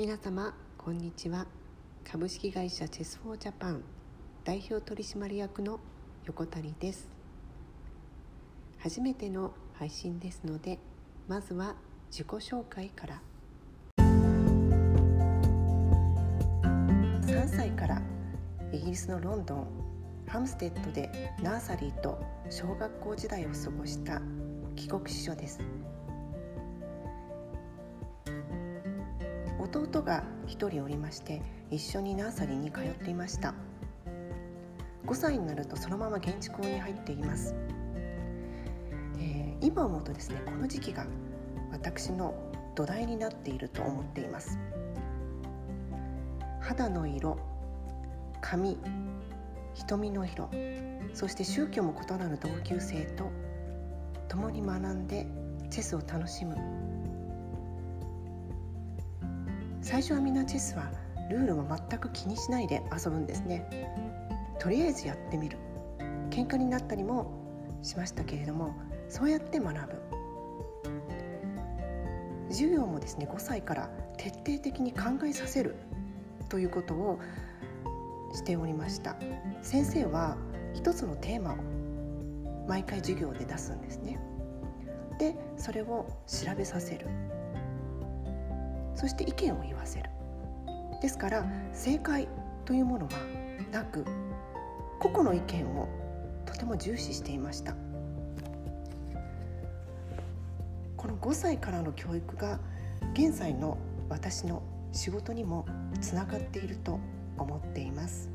皆様こんにちは。株式会社チェスフォージャパン代表取締役の横谷です。初めての配信ですのでまずは自己紹介から。3歳からイギリスのロンドンハムステッドでナーサリーと小学校時代を過ごした帰国子女です。弟が1人おりまして一緒にナーサリーに通っていました。5歳になるとそのまま現地校に入っています、えー、今思うとですねこの時期が私の土台になっていると思っています。肌の色髪瞳の色そして宗教も異なる同級生と共に学んでチェスを楽しむ最初はみんなチェスはルールも全く気にしないで遊ぶんですね。とりあえずやってみる。喧嘩になったりもしましたけれどもそうやって学ぶ。授業もですね5歳から徹底的に考えさせる。ということをしておりました。先生は一つのテーマを毎回授業で出すんですね。でそれを調べさせる。そして意見を言わせるですから正解というものはなく個々の意見をとても重視していましたこの5歳からの教育が現在の私の仕事にもつながっていると思っています。